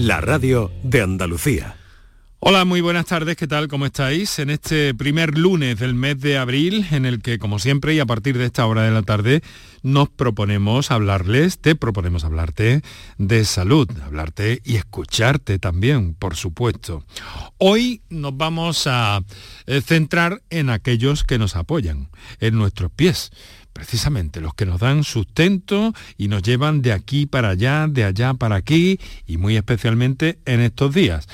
la radio de Andalucía. Hola, muy buenas tardes, ¿qué tal? ¿Cómo estáis? En este primer lunes del mes de abril, en el que, como siempre, y a partir de esta hora de la tarde, nos proponemos hablarles, te proponemos hablarte de salud, hablarte y escucharte también, por supuesto. Hoy nos vamos a eh, centrar en aquellos que nos apoyan, en nuestros pies precisamente los que nos dan sustento y nos llevan de aquí para allá, de allá para aquí y muy especialmente en estos días.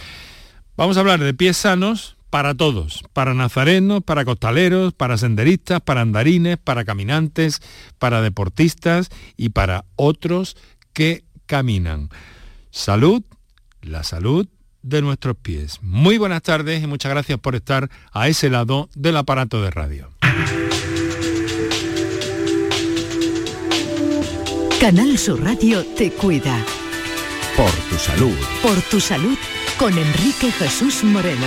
Vamos a hablar de pies sanos para todos, para nazarenos, para costaleros, para senderistas, para andarines, para caminantes, para deportistas y para otros que caminan. Salud, la salud de nuestros pies. Muy buenas tardes y muchas gracias por estar a ese lado del aparato de radio. Canal Sur Radio te cuida. Por tu salud. Por tu salud con Enrique Jesús Moreno.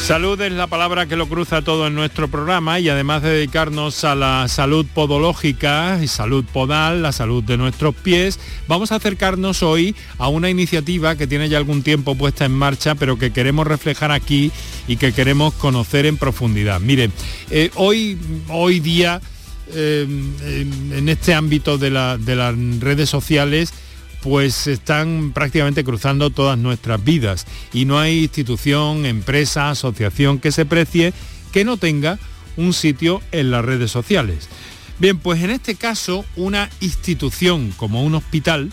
Salud es la palabra que lo cruza todo en nuestro programa y además de dedicarnos a la salud podológica y salud podal, la salud de nuestros pies, vamos a acercarnos hoy a una iniciativa que tiene ya algún tiempo puesta en marcha, pero que queremos reflejar aquí y que queremos conocer en profundidad. Miren, eh, hoy, hoy día eh, en este ámbito de, las redes sociales pues están prácticamente cruzando todas nuestras vidas y no hay institución, empresa, asociación que se precie que no tenga un sitio en las redes sociales. Bien, pues en este caso una institución como un hospital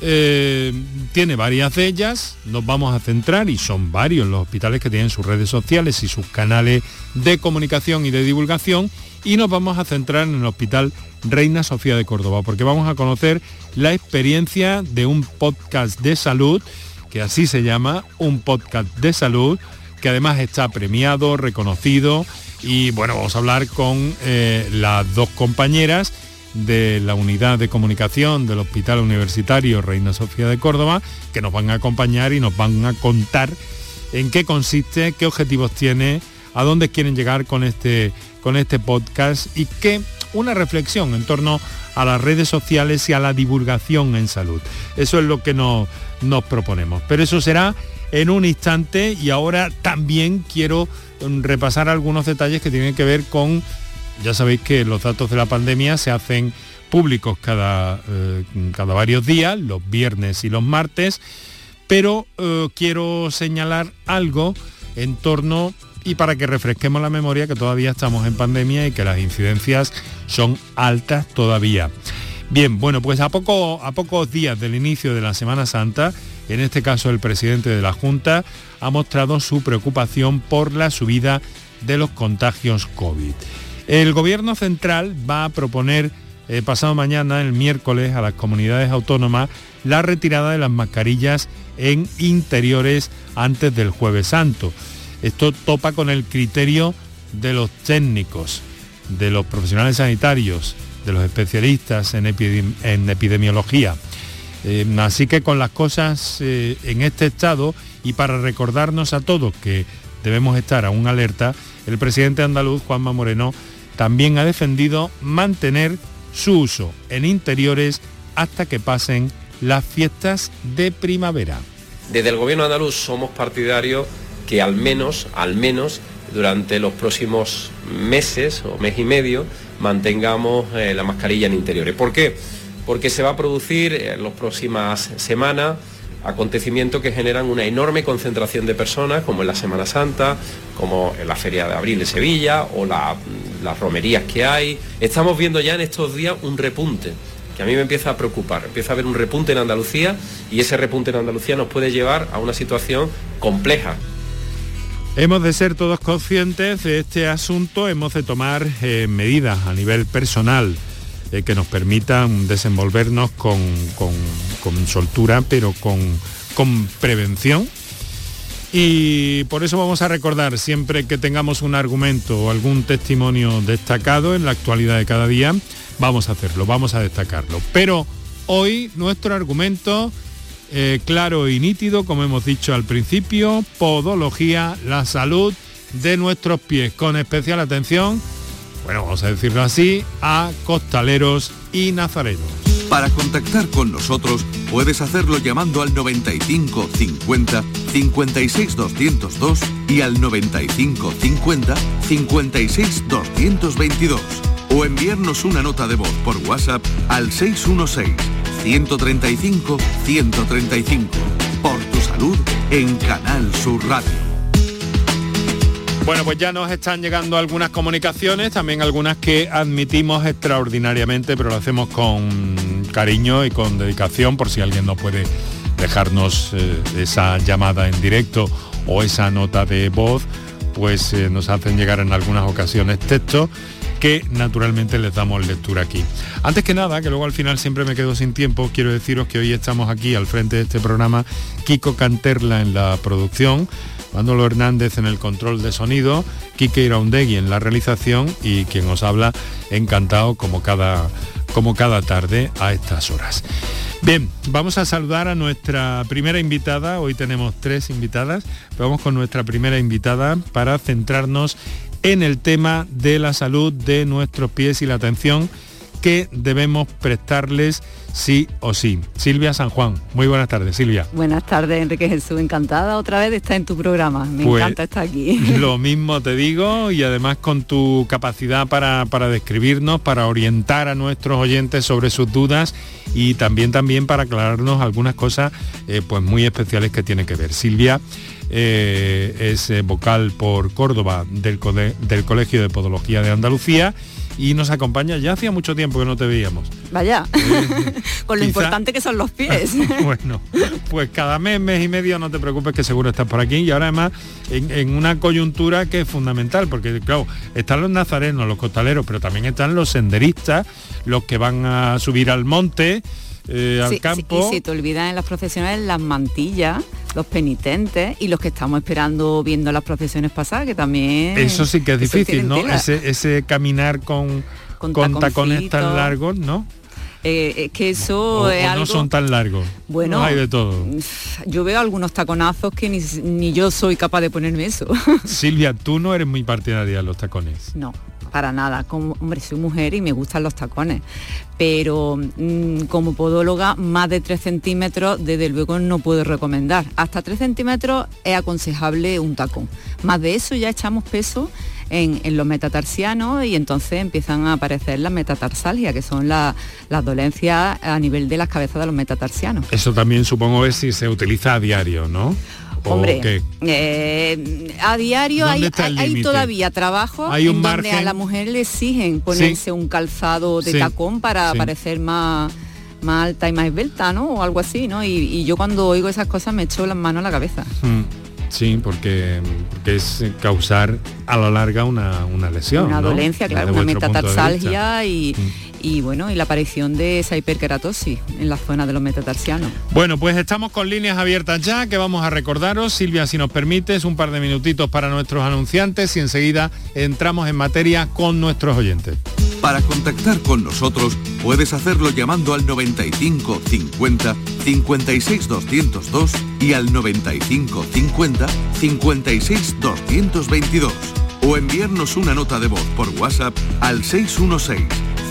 eh, tiene varias de ellas, nos vamos a centrar, y son varios los hospitales que tienen sus redes sociales y sus canales de comunicación y de divulgación, y nos vamos a centrar en el Hospital Reina Sofía de Córdoba, porque vamos a conocer la experiencia de un podcast de salud, que así se llama, un podcast de salud, que además está premiado, reconocido, y bueno, vamos a hablar con eh, las dos compañeras de la unidad de comunicación del Hospital Universitario Reina Sofía de Córdoba, que nos van a acompañar y nos van a contar en qué consiste, qué objetivos tiene, a dónde quieren llegar con este con este podcast y que una reflexión en torno a las redes sociales y a la divulgación en salud. Eso es lo que nos, nos proponemos. Pero eso será en un instante y ahora también quiero mm, repasar algunos detalles que tienen que ver con, ya sabéis que los datos de la pandemia se hacen públicos cada, eh, cada varios días, los viernes y los martes, pero eh, quiero señalar algo en torno y para que refresquemos la memoria que todavía estamos en pandemia y que las incidencias son altas todavía. Bien, bueno, pues a, poco, a pocos días del inicio de la Semana Santa, en este caso el presidente de la Junta, ha mostrado su preocupación por la subida de los contagios COVID. El Gobierno Central va a proponer eh, pasado mañana, el miércoles, a las comunidades autónomas la retirada de las mascarillas en interiores antes del jueves santo. Esto topa con el criterio de los técnicos, de los profesionales sanitarios, de los especialistas en, epidemiología. Eh, así que con las cosas eh, en este estado y para recordarnos a todos que debemos estar a un alerta, el presidente andaluz, Juanma Moreno, también ha defendido mantener su uso en interiores hasta que pasen las fiestas de primavera. Desde el gobierno andaluz somos partidarios que al menos, al menos durante los próximos meses o mes y medio mantengamos eh, la mascarilla en interiores. ¿Por qué? Porque se va a producir en las próximas semanas acontecimientos que generan una enorme concentración de personas, como en la Semana Santa, como en la Feria de Abril de Sevilla o las romerías que hay. Estamos viendo ya en estos días un repunte que a mí me empieza a preocupar. Empieza a haber un repunte en Andalucía y ese repunte en Andalucía nos puede llevar a una situación compleja Hemos de ser todos conscientes de este asunto, hemos de tomar eh, medidas a nivel personal eh, que nos permitan desenvolvernos con, soltura, pero con, con prevención. Y por eso vamos a recordar siempre que tengamos un argumento o algún testimonio destacado en la actualidad de cada día, vamos a hacerlo, vamos a destacarlo. Pero hoy nuestro argumento eh, claro y nítido, como hemos dicho al principio, podología, la salud de nuestros pies, con especial atención, bueno, vamos a decirlo así, a costaleros y nazarenos. Para contactar con nosotros puedes hacerlo llamando al 95 50 56 202 y al 95 50 56 222 o enviarnos una nota de voz por WhatsApp al 616 135 135. Por tu salud en Canal Sur Radio. Bueno, pues ya nos están llegando algunas comunicaciones, también algunas que admitimos extraordinariamente, pero lo hacemos con cariño y con dedicación por si alguien no puede dejarnos eh, esa llamada en directo o esa nota de voz, pues eh, nos hacen llegar en algunas ocasiones textos que naturalmente les damos lectura aquí. Antes que nada, que luego al final siempre me quedo sin tiempo, quiero deciros que hoy estamos aquí al frente de este programa, Kiko Canterla en la producción, Manolo Hernández en el control de sonido, Kike Iraundegui en la realización y quien os habla encantado como cada, como cada tarde a estas horas. Bien, vamos a saludar a nuestra primera invitada. Hoy tenemos tres invitadas. Vamos con nuestra primera invitada para centrarnos en el tema de la salud de nuestros pies y la atención que debemos prestarles sí o sí. Silvia San Juan, muy buenas tardes, Silvia. Buenas tardes, Enrique Jesús, encantada otra vez de estar en tu programa, me Pues, encanta estar aquí. Lo mismo te digo y además con tu capacidad para, para describirnos, para orientar a nuestros oyentes sobre sus dudas y también también para aclararnos algunas cosas eh, pues muy especiales que tiene que ver. Silvia eh, es eh, vocal por Córdoba del, del Colegio de Podología de Andalucía y nos acompaña ya hacía mucho tiempo que no te veíamos. Vaya, con lo quizá- importante que son los pies. bueno, pues cada mes, mes y medio no te preocupes que seguro estás por aquí y ahora además en, en una coyuntura que es fundamental, porque claro, están los nazarenos, los costaleros, pero también están los senderistas, los que van a subir al monte, eh, al Sí, sí, campo. y se te olvidan en las profesionales las mantillas, los penitentes y los que estamos esperando viendo las procesiones pasadas, que también... Eso sí que es difícil, ¿no? Ese, ese caminar con, Con con tacones tan largos, ¿no? Eh, es que eso O, es o algo... no son tan largos. Bueno, Los hay de todo. Yo veo algunos taconazos que ni, ni yo soy capaz de ponerme eso. Silvia, tú no eres muy partidaria de los tacones. No, para nada. Como, hombre, soy mujer y me gustan los tacones. Pero mm, como podóloga, más de 3 centímetros, desde luego no puedo recomendar. Hasta 3 centímetros es aconsejable un tacón. Más de eso ya echamos peso en, los metatarsianos y entonces empiezan a aparecer las metatarsalgias, que son la- las dolencias a nivel de las cabezas de los metatarsianos. Eso también supongo es si se utiliza a diario, ¿no? ¿O Hombre, qué? eh, a diario ¿Dónde hay, todavía trabajo Hay un en donde a la mujer le exigen ponerse un calzado de Sí, tacón para sí. parecer más más alta y más esbelta, ¿no? O algo así, ¿no? Y, y yo cuando oigo esas cosas me echo las manos a la cabeza. Mm, Sí, porque, porque es causar a la larga una, una lesión. una ¿no? dolencia, claro, una metatarsalgia y, Mm. Y bueno, y la aparición de esa hiperkeratosis en la zona de los metatarsianos. Bueno, pues estamos con líneas abiertas ya, que vamos a recordaros. Silvia, si nos permites, un par de minutitos para nuestros anunciantes y enseguida entramos en materia con nuestros oyentes. Para contactar con nosotros puedes hacerlo llamando al 95 50 56 202 y al 95 50 56 222 o enviarnos una nota de voz por WhatsApp al 616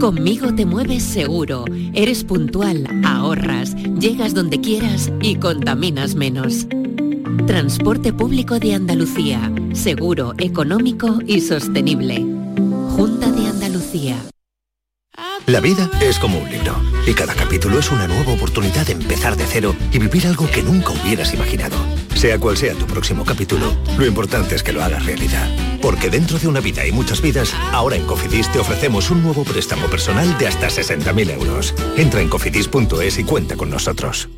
Conmigo te mueves seguro, eres puntual, ahorras, llegas donde quieras y contaminas menos. Transporte público de Andalucía, seguro, económico y sostenible. Junta de Andalucía. La vida es como un libro y cada capítulo es una nueva oportunidad de empezar de cero y vivir algo que nunca hubieras imaginado. Sea cual sea tu próximo capítulo, lo importante es que lo hagas realidad. Porque dentro de una vida y muchas vidas, ahora en Cofidis te ofrecemos un nuevo préstamo personal de hasta 60.000 euros. Entra en cofidis.es y cuenta con nosotros.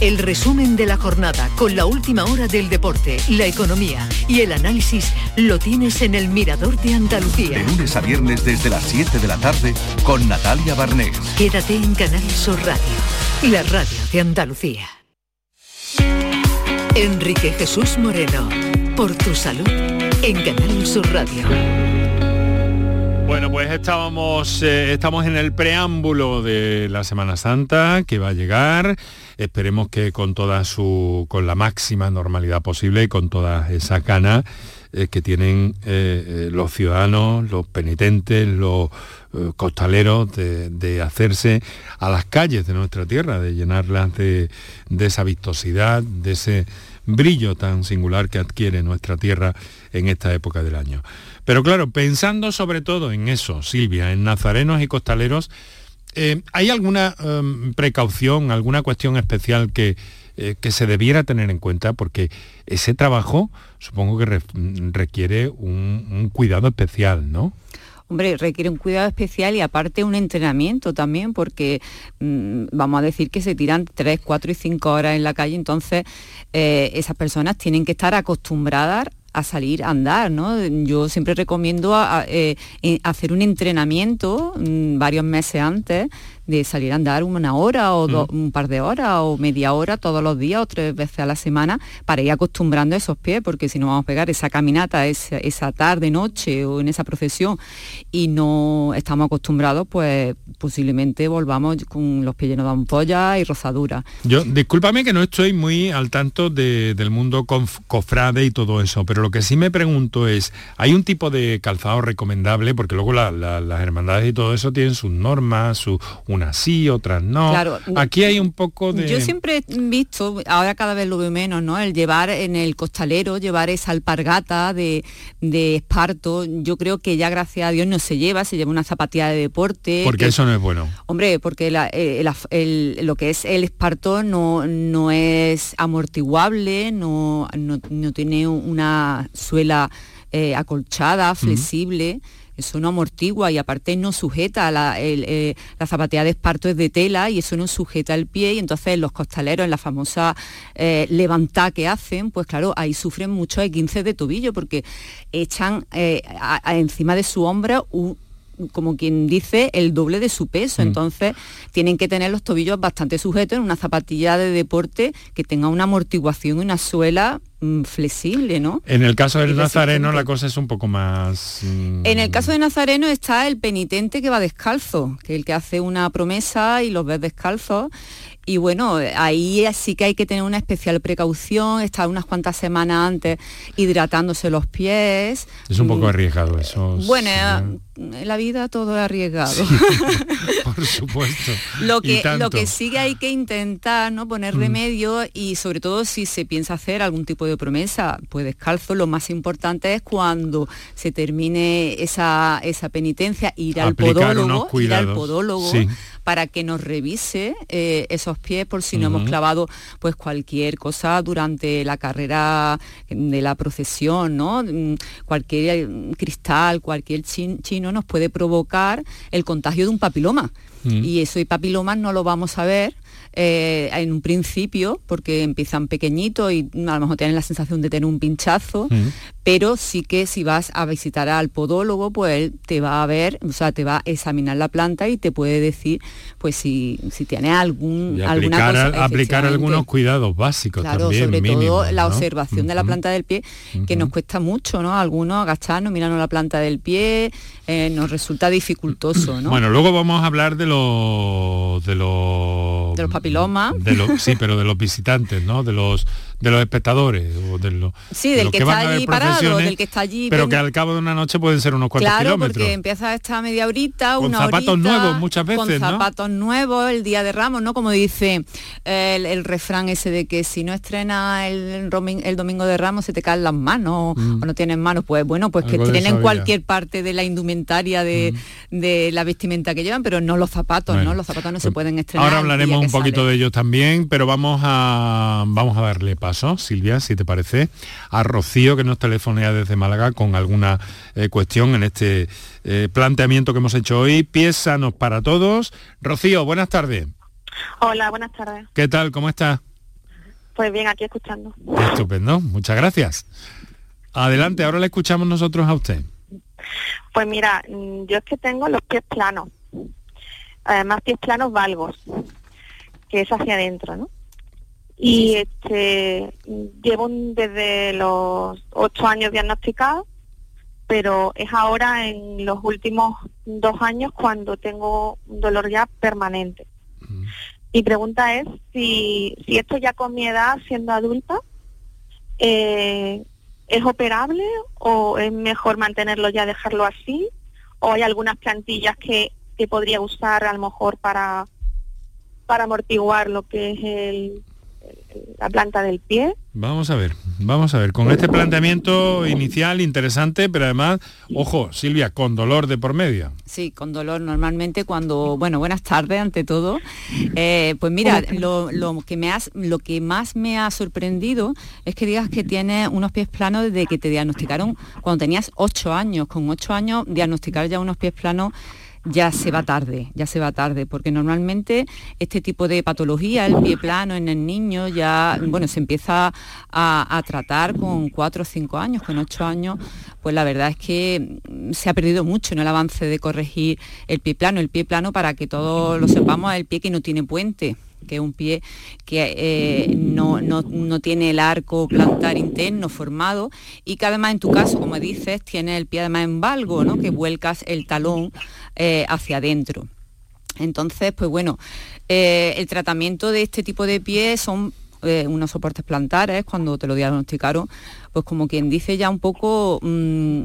El resumen de la jornada con la última hora del deporte, la economía y el análisis lo tienes en el Mirador de Andalucía. De lunes a viernes desde las 7 de la tarde con Natalia Barnés. Quédate en Canal Sur Radio, la radio de Andalucía. Enrique Jesús Moreno, por tu salud, en Canal Sur Radio. Bueno, pues estábamos, eh, estamos en el preámbulo de la Semana Santa que va a llegar. Esperemos que con toda su, con la máxima normalidad posible y con toda esa cana eh, que tienen eh, eh, los ciudadanos, los penitentes, los costaleros de, hacerse a las calles de nuestra tierra, de llenarlas de, de esa vistosidad, de ese brillo tan singular que adquiere nuestra tierra en esta época del año. Pero claro, pensando sobre todo en eso, Silvia, en nazarenos y costaleros, ¿hay alguna em, precaución, alguna cuestión especial que, eh, que se debiera tener en cuenta? Porque ese trabajo supongo que re- requiere un, cuidado especial, ¿no? Hombre, requiere un cuidado especial y aparte un entrenamiento también, porque mm, vamos a decir que se tiran 3, 4 y 5 horas en la calle, entonces eh, esas personas tienen que estar acostumbradas a salir a andar, ¿no? Yo siempre recomiendo eh, hacer un entrenamiento mm, varios meses antes de salir a andar una hora o do- un par de horas o media hora todos los días o tres veces a la semana para ir acostumbrando esos pies, porque si no vamos a pegar esa caminata esa, esa tarde, noche o en esa procesión y no estamos acostumbrados, pues posiblemente volvamos con los pies llenos de ampollas y rozaduras. Yo, discúlpame que no estoy muy al tanto de- del mundo conf- cofrade y todo eso, pero lo que sí me pregunto es, ¿hay un tipo de calzado recomendable? Porque luego la- la- las hermandades y todo eso tienen sus normas, su, unas sí, otras no. Claro. Aquí hay un poco de... Yo siempre he visto, ahora cada vez lo veo menos, ¿no? El llevar en el costalero, llevar esa alpargata de, de esparto, yo creo que ya gracias a Dios no se lleva, se lleva una zapatilla de deporte. Porque que- eso no es bueno. Hombre, porque la- eh, el- lo que es el esparto no, no es amortiguable, no, no- no tiene una suela eh, acolchada, flexible. Eso no amortigua y aparte no sujeta, la, el, eh, la zapatilla de esparto es de tela y eso no sujeta el pie y entonces los costaleros en la famosa eh, que hacen, pues claro, ahí sufren muchos esguinces de tobillo porque echan eh, encima de su hombro un, como quien dice, el doble de su peso. Mm. Entonces, tienen que tener los tobillos bastante sujetos en una zapatilla de deporte que tenga una amortiguación y una suela mm, flexible, ¿no? En el caso del nazareno la cosa es un poco más... mm, En el caso de Nazareno está el penitente que va descalzo, que es el que hace una promesa y los ves descalzos. Y bueno, ahí sí que hay que tener una especial precaución, estar unas cuantas semanas antes hidratándose los pies. Es un poco Mm, arriesgado eso. Bueno, en la vida todo es arriesgado. por supuesto. Lo que, lo que sí que hay que intentar, ¿no? Poner Mm. remedio y sobre todo si se piensa hacer algún tipo de promesa, pues descalzo, lo más importante es cuando se termine esa, esa penitencia, ir al podólogo, ir al podólogo sí. Para que nos revise eh, esos pies por si no hemos clavado pues cualquier cosa durante la carrera de la procesión, ¿no? Mm, Cualquier mm, cristal, cualquier chin- chino nos puede provocar el contagio de un papiloma. Mm. Y eso y papilomas no lo vamos a ver eh, en un principio porque empiezan pequeñitos y a lo mejor tienen la sensación de tener un pinchazo, Mm. pero sí que si vas a visitar al podólogo, pues él te va a ver, o sea, te va a examinar la planta y te puede decir, pues si, si tiene algún, Y alguna aplicar, cosa. aplicar algunos cuidados básicos Claro, también, sobre todo la ¿no? observación de la planta del pie, que nos cuesta mucho, ¿no? Algunos agacharnos, mirarnos la planta del pie, eh, nos resulta dificultoso, ¿no? Bueno, luego vamos a hablar de los de los De los papilomas. de sí, pero de los visitantes, ¿no? De los de los espectadores o de los, sí, del que, está allí parado, del que está allí. Pero que al cabo de una noche pueden ser unos cuantos claro, kilómetros. porque empieza esta media horita, con una zapatos nuevos muchas veces, Con zapatos nuevos, el día de Ramos, ¿no? Como dice el, refrán ese de que si no estrena el, el, domingo de Ramos se te caen las manos mm. o no tienes manos. Pues bueno, pues que estrenen cualquier parte de la indumentaria de, mm. de, la vestimenta que llevan, pero no los zapatos, ¿no? Los zapatos no se pues pueden estrenar. Ahora hablaremos un poquito de ellos también, pero vamos a vamos a darle paso, Silvia, si te parece, a Rocío que nos telefonea desde Málaga con alguna eh, cuestión en este eh, planteamiento que hemos hecho hoy. Pies sanos para todos. Rocío, buenas tardes. Hola, buenas tardes. ¿Qué tal? ¿Cómo está? Pues bien, aquí escuchando. Estupendo, muchas gracias. Adelante, ahora le escuchamos nosotros a usted. Pues mira, mm, yo es que tengo los pies planos, además pies planos valgos, que es hacia adentro, ¿no? Y este llevo desde los ocho años diagnosticado, pero es ahora en los últimos dos años cuando tengo un dolor ya permanente. Mi pregunta es si, si esto ya con mi edad, siendo adulta, eh, ¿es operable o es mejor mantenerlo ya, dejarlo así? ¿O hay algunas plantillas que, que podría usar a lo mejor para, para amortiguar lo que es el, la planta del pie. Vamos a ver, vamos a ver, con este planteamiento inicial interesante, pero además, ojo, Silvia, con dolor de por medio. Sí, con dolor normalmente cuando, bueno, buenas tardes ante todo. Eh, pues mira, lo, que me has, lo que más me ha sorprendido es que digas que tienes unos pies planos desde que te diagnosticaron cuando tenías ocho años. Con ocho años diagnosticar ya unos pies planos ya se va tarde, ya se va tarde, porque normalmente este tipo de patología, el pie plano en el niño, ya bueno, se empieza a, tratar con cuatro o cinco años, con ocho años, pues la verdad es que se ha perdido mucho en el avance de corregir el pie plano. El pie plano, para que todos lo sepamos, es el pie que no tiene puente que es un pie que eh, no, tiene el arco plantar interno formado y que además en tu caso, como dices, tiene el pie además en valgo, ¿no? que vuelcas el talón eh, hacia adentro. Entonces, pues bueno, eh, el tratamiento de este tipo de pies son unos soportes plantares cuando te lo diagnosticaron, pues como quien dice ya un poco, mm,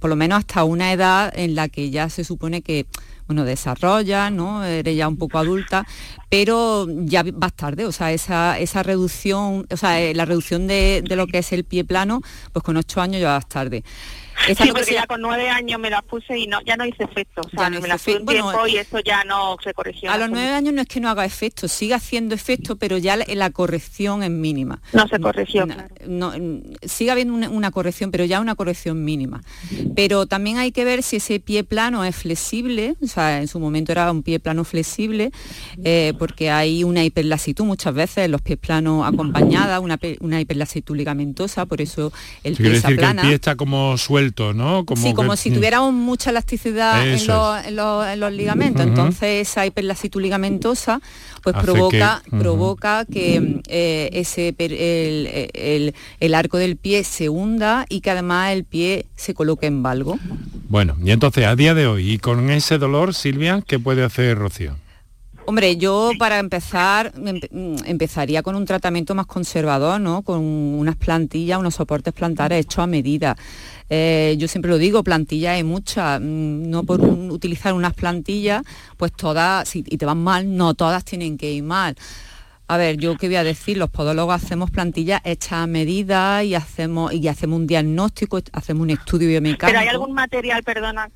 por lo menos hasta una edad en la que ya se supone que bueno, desarrolla, ¿no? Eres ya un poco adulta, pero ya vas tarde, o sea, esa, esa reducción, o sea, eh, la reducción de, de, lo que es el pie plano, pues con ocho años ya vas tarde sí, porque ya con nueve años me la puse y no, ya no hice efecto. O sea, me la puse un tiempo y eso ya no se corrigió. A los nueve años no es que no haga efecto, sigue haciendo efecto, pero ya la, corrección es mínima. No se corrigió. No, sigue habiendo una, corrección, pero ya una corrección mínima. Pero también hay que ver si ese pie plano es flexible, o sea, en su momento era un pie plano flexible, eh, porque hay una hiperlasitud muchas veces, los pies planos acompañada, una, una hiperlasitud ligamentosa, por eso el pie decir Que el pie está como suelto como sí, como si tuviéramos mucha elasticidad en los, ligamentos. Entonces esa hiperlasitud ligamentosa pues provoca que, provoca que eh, ese el, arco del pie se hunda y que además el pie se coloque en valgo. Bueno, y entonces a día de hoy, y con ese dolor, Silvia, ¿qué puede hacer Rocío? Hombre, yo para empezar empezaría con un tratamiento más conservador, ¿no? Con unas plantillas, unos soportes plantares hechos a medida. Eh, yo siempre lo digo, plantillas hay muchas, mm, no por utilizar unas plantillas, pues todas, si y te van mal, no todas tienen que ir mal. A ver, yo qué voy a decir, los podólogos hacemos plantillas hechas a medida y hacemos y hacemos un diagnóstico, hacemos un estudio biomecánico. ¿Pero hay algún material, perdona,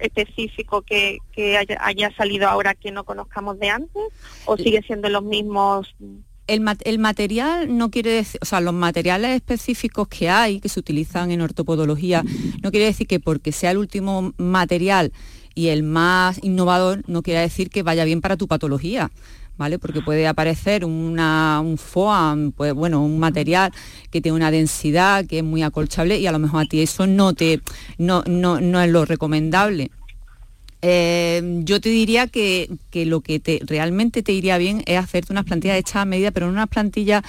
específico que, haya, salido ahora que no conozcamos de antes? ¿O sigue siendo los mismos? El, el, material no quiere decir, o sea, los materiales específicos que hay, que se utilizan en ortopodología, no quiere decir que porque sea el último material y el más innovador, no quiere decir que vaya bien para tu patología. ¿vale? Porque puede aparecer un foam, pues bueno, un material que tiene una densidad que es muy acolchable y a lo mejor a ti eso no te no, no, es lo recomendable. Eh, yo te diría que, lo que te, realmente te iría bien es hacerte unas plantillas hechas a medida, pero no unas plantillas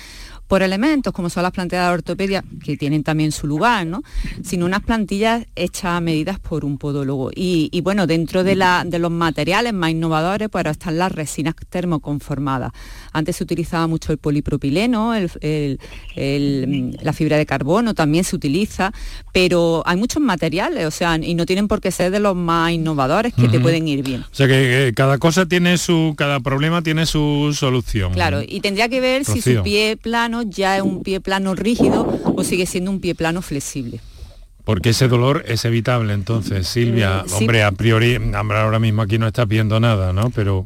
por elementos, como son las plantillas de ortopedia, que tienen también su lugar, ¿no? sino unas plantillas hechas a medidas por un podólogo. Y, bueno, dentro de, los materiales más innovadores, pues ahora están las resinas termoconformadas. Antes se utilizaba mucho el polipropileno, la fibra de carbono también se utiliza, pero hay muchos materiales, o sea, y no tienen por qué ser de los más innovadores que te pueden ir bien. O sea que, cada cosa tiene su, cada problema tiene su solución. Claro, y tendría que ver si su pie plano ya es un pie plano rígido o sigue siendo un pie plano flexible. Porque ese dolor es evitable entonces, Silvia. Hombre, a priori, ahora mismo aquí no estás viendo nada, ¿no? Pero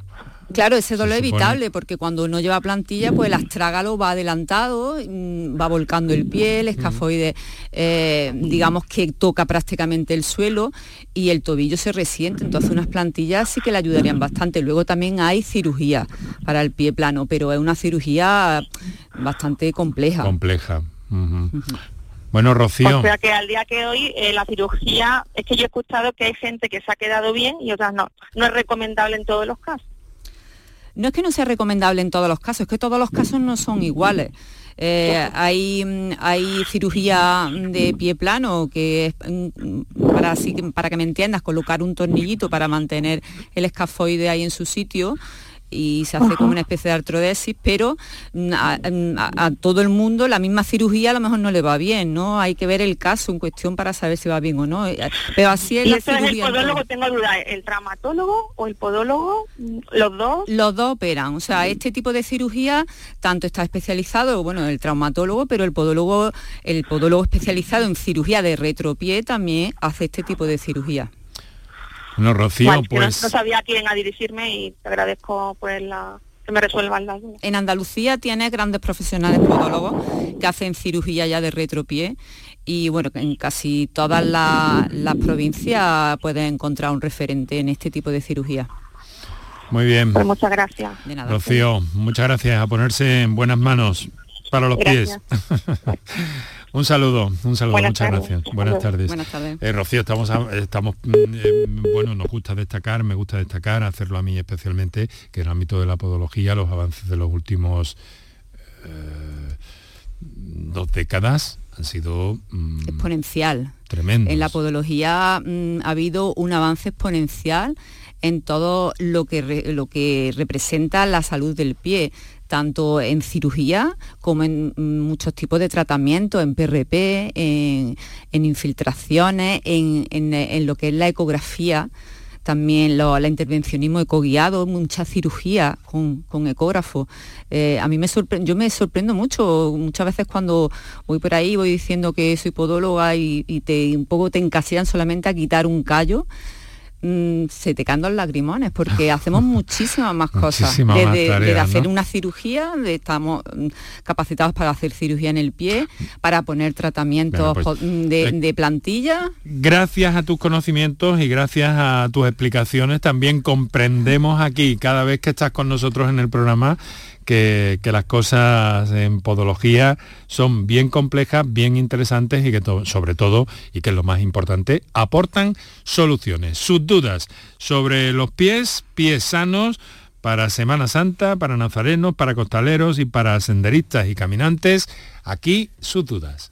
Claro, ese dolor es evitable porque cuando uno lleva plantilla, pues el astrágalo va adelantado, mm, va volcando el pie, el escafoide, eh, digamos que toca prácticamente el suelo y el tobillo se resiente. Entonces unas plantillas sí que le ayudarían bastante. Luego también hay cirugía para el pie plano, pero es una cirugía bastante compleja. Compleja. Bueno, Rocío. O sea que al día que hoy eh, la cirugía, es que yo he escuchado que hay gente que se ha quedado bien y otras no. No es recomendable en todos los casos no es que no sea recomendable en todos los casos, es que todos los casos no son iguales. Eh, hay, hay cirugía de pie plano que es mm, para, que me entiendas, colocar un tornillito para mantener el escafoide ahí en su sitio y se hace como una especie de artrodesis, pero mm, mm, a, todo el mundo la misma cirugía a lo mejor no le va bien, ¿no? Hay que ver el caso en cuestión para saber si va bien o no. Eh, pero así es ¿Y la cirugía. el podólogo, tengo duda, ¿el traumatólogo o el podólogo? ¿Los dos? Los dos operan. O sea, este tipo de cirugía tanto está especializado, bueno, el traumatólogo, pero el podólogo, el podólogo especializado en cirugía de retropié también hace este tipo de cirugía. No, Rocío, pues... No, sabía a quién a dirigirme y te agradezco pues la que me resuelvan las dudas. En Andalucía tiene grandes profesionales podólogos que hacen cirugía ya de retropié y bueno, en casi todas las provincias puedes encontrar un referente en este tipo de cirugía. Muy bien. Pues muchas gracias. Rocío, muchas gracias. A ponerse en buenas manos para los pies. Un saludo, un saludo, muchas gracias. Buenas tardes. Buenas tardes. Eh, Rocío, estamos, estamos mm, eh, bueno, nos gusta destacar, me gusta destacar, hacerlo a mí especialmente, que en el ámbito de la podología, los avances de los últimos eh, dos décadas han sido mm, exponencial. Tremendo. En la podología mm, ha habido un avance exponencial en todo lo que, lo que representa la salud del pie, tanto en cirugía como en muchos tipos de tratamientos, en PRP, en, infiltraciones, en, lo que es la ecografía también lo, la intervencionismo ecoguiado, mucha cirugía con, ecógrafo. Eh, a mí me sorprende, yo me sorprendo mucho, muchas veces cuando voy por ahí voy diciendo que soy podóloga y, y te, un poco te encasillan solamente a quitar un callo Mm, se te caen los lagrimones porque hacemos muchísimas más cosas. desde, hacer una cirugía, estamos mm, capacitados para hacer cirugía en el pie, para poner tratamientos pues, de, de, plantilla. Gracias a tus conocimientos y gracias a tus explicaciones también comprendemos aquí cada vez que estás con nosotros en el programa que, las cosas en podología son bien complejas, bien interesantes y que sobre todo, y que es lo más importante, aportan soluciones. Sus dudas sobre los pies, pies sanos, para Semana Santa, para nazarenos, para costaleros y para senderistas y caminantes, aquí sus dudas.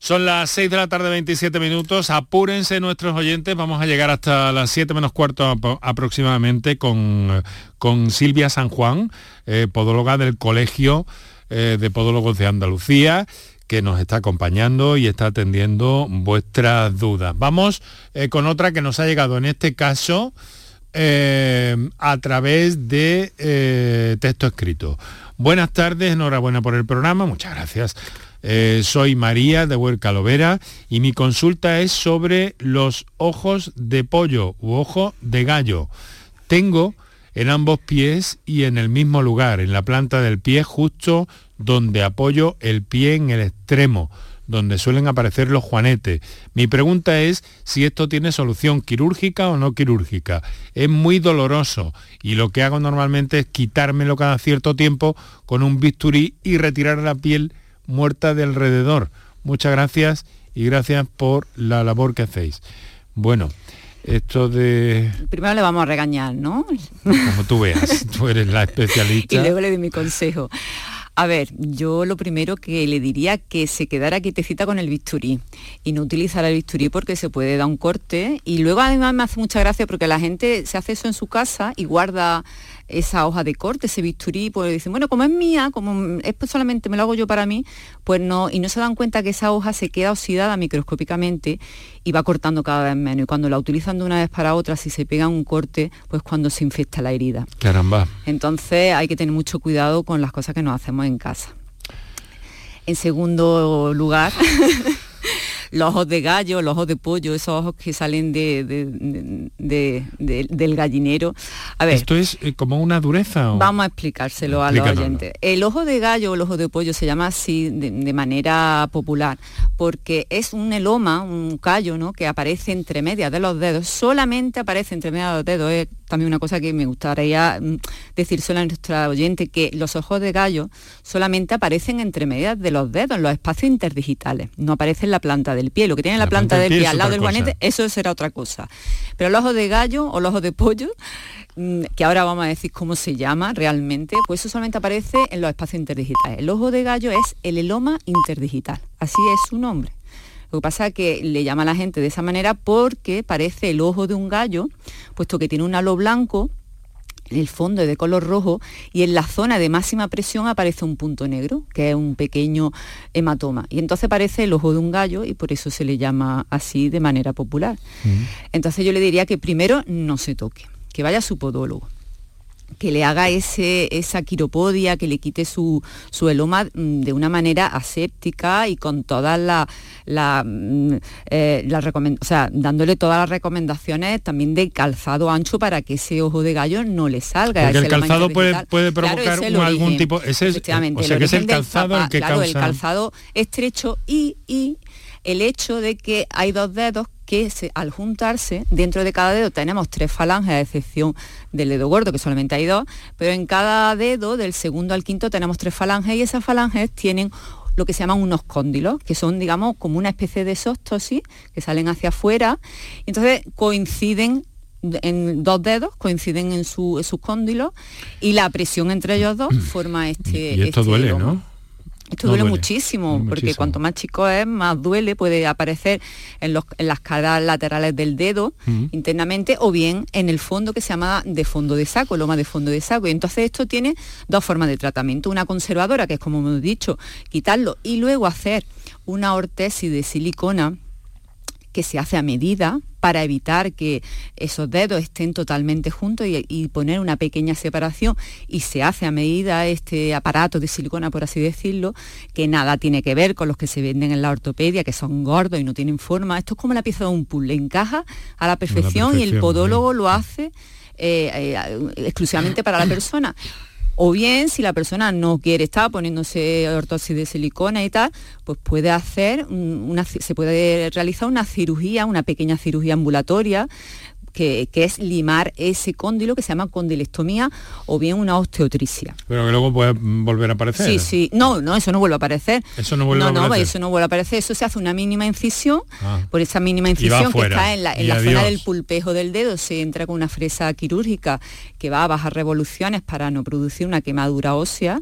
Son las 6 de la tarde, 27 minutos. Apúrense nuestros oyentes. Vamos a llegar hasta las 7 menos cuarto aproximadamente con, con Silvia San Juan, eh, podóloga del Colegio eh, de Podólogos de Andalucía que nos está acompañando y está atendiendo vuestras dudas. Vamos eh, con otra que nos ha llegado en este caso a través de texto escrito. Buenas tardes, enhorabuena por el programa, muchas gracias. Eh, soy María de Huercalovera y mi consulta es sobre los ojos de pollo u ojo de gallo. Tengo en ambos pies y en el mismo lugar, en la planta del pie, justo donde apoyo el pie en el extremo. donde suelen aparecer los juanetes. Mi pregunta es si esto tiene solución quirúrgica o no quirúrgica. Es muy doloroso y lo que hago normalmente es quitármelo cada cierto tiempo con un bisturí y retirar la piel muerta de alrededor. Muchas gracias y gracias por la labor que hacéis. Bueno, esto de... Primero le vamos a regañar, ¿no? Como tú veas, tú eres la especialista. y luego le doy mi consejo. A ver, yo lo primero que le diría que se quedara quietecita con el bisturí y no utilizara el bisturí porque se puede dar un corte y luego además me hace mucha gracia porque la gente se hace eso en su casa y guarda esa hoja de corte, ese bisturí, pues dicen, bueno, como es mía, como es pues solamente me lo hago yo para mí, pues no, y no se dan cuenta que esa hoja se queda oxidada microscópicamente y va cortando cada vez menos. Y cuando la utilizan de una vez para otra, si se pega un corte, pues cuando se infecta la herida. Caramba. Entonces hay que tener mucho cuidado con las cosas que nos hacemos en casa. En segundo lugar, los ojos de gallo, los ojos de pollo, esos ojos que salen de, del gallinero. A ver, ¿Esto es eh, como una dureza? Vamos a explicárselo a los oyentes. El ojo de gallo o el ojo de pollo se llama así de, manera popular porque es un eloma, un callo, ¿no? que aparece entre medias de los dedos, solamente aparece entre medias de los dedos. Es también una cosa que me gustaría mm, decir solo a nuestra oyente, que los ojos de gallo solamente aparecen entre medias de los dedos, en los espacios interdigitales, no aparece en la planta del pie. Lo que tiene la, planta, del pie, al lado del guanete, eso será otra cosa. Pero el ojo de gallo o el ojo de pollo, mm, que ahora vamos a decir cómo se llama realmente, pues eso solamente aparece en los espacios interdigitales. El ojo de gallo es el eloma interdigital, así es su nombre. Lo que pasa es que le llama a la gente de esa manera porque parece el ojo de un gallo, puesto que tiene un halo blanco el fondo es de color rojo y en la zona de máxima presión aparece un punto negro, que es un pequeño hematoma. Y entonces parece el ojo de un gallo y por eso se le llama así de manera popular. Mm. Entonces yo le diría que primero no se toque, que vaya a su podólogo que le haga ese, esa quiropodia, que le quite su, su eloma mm, de una manera aséptica y con todas las la, mm, eh, o sea, dándole todas las recomendaciones también de calzado ancho para que ese ojo de gallo no le salga. Porque el calzado puede, puede provocar algún tipo... Ese es, o sea, que es el calzado el que claro, el calzado estrecho y, y el hecho de que hay dos dedos que al juntarse, dentro de cada dedo tenemos tres falanges, a excepción del dedo gordo, que solamente hay dos, pero en cada dedo, del segundo al quinto, tenemos tres falanges y esas falanges tienen lo que se llaman unos cóndilos, que son, digamos, como una especie de sóstosis que salen hacia afuera. Y entonces coinciden en dos dedos, coinciden en, su, sus cóndilos y la presión entre ellos dos forma este... Y esto este duele, ¿no? Esto duele, muchísimo, porque cuanto más chico es, más duele, puede aparecer en, las caras laterales del dedo internamente o bien en el fondo que se llama de fondo de saco, loma de fondo de saco. Y entonces esto tiene dos formas de tratamiento. Una conservadora, que es como hemos dicho, quitarlo y luego hacer una ortesis de silicona que se hace a medida para evitar que esos dedos estén totalmente juntos y, poner una pequeña separación y se hace a medida este aparato de silicona, por así decirlo, que nada tiene que ver con los que se venden en la ortopedia, que son gordos y no tienen forma. Esto es como la pieza de un puzzle, encaja a la perfección, y el podólogo lo hace eh, eh, exclusivamente para la persona. O bien, si la persona no quiere estar poniéndose ortosis de silicona y tal, pues puede hacer, una, se puede realizar una cirugía, una pequeña cirugía ambulatoria que, es limar ese cóndilo que se llama condilectomía o bien una osteotricia. Pero que luego puede volver a aparecer. Sí, sí. No, no, eso no vuelve a aparecer. Eso no vuelve a aparecer. No, eso no vuelve a aparecer. Eso se hace una mínima incisión. Ah. Por esa mínima incisión que está en la, zona del pulpejo del dedo, se entra con una fresa quirúrgica que va a bajar revoluciones para no producir una quemadura ósea,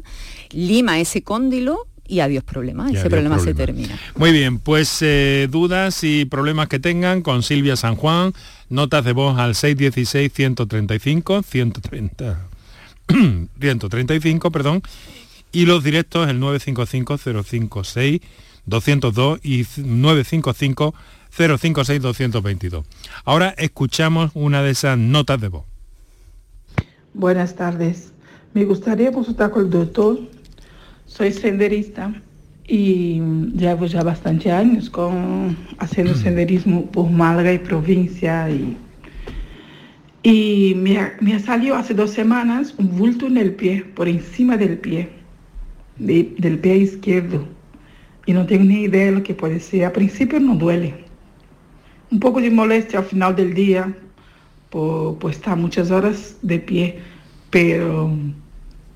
lima ese cóndilo y adiós problema. Ese problema, se termina. Muy bien, pues eh, dudas y problemas que tengan con Silvia San Juan, notas de voz al 616 135 130 135, perdón, y los directos el 955 056 202 y 955 056 222. Ahora escuchamos una de esas notas de voz. Buenas tardes. Me gustaría consultar con el doctor soy senderista y llevo ya bastante años con, haciendo mm. senderismo por Málaga y provincia. Y, y me, me, salió hace dos semanas un bulto en el pie, por encima del pie, del pie izquierdo. y no tengo ni idea de lo que puede ser. A principio no duele. Un poco de molestia al final del día por, por estar muchas horas de pie, pero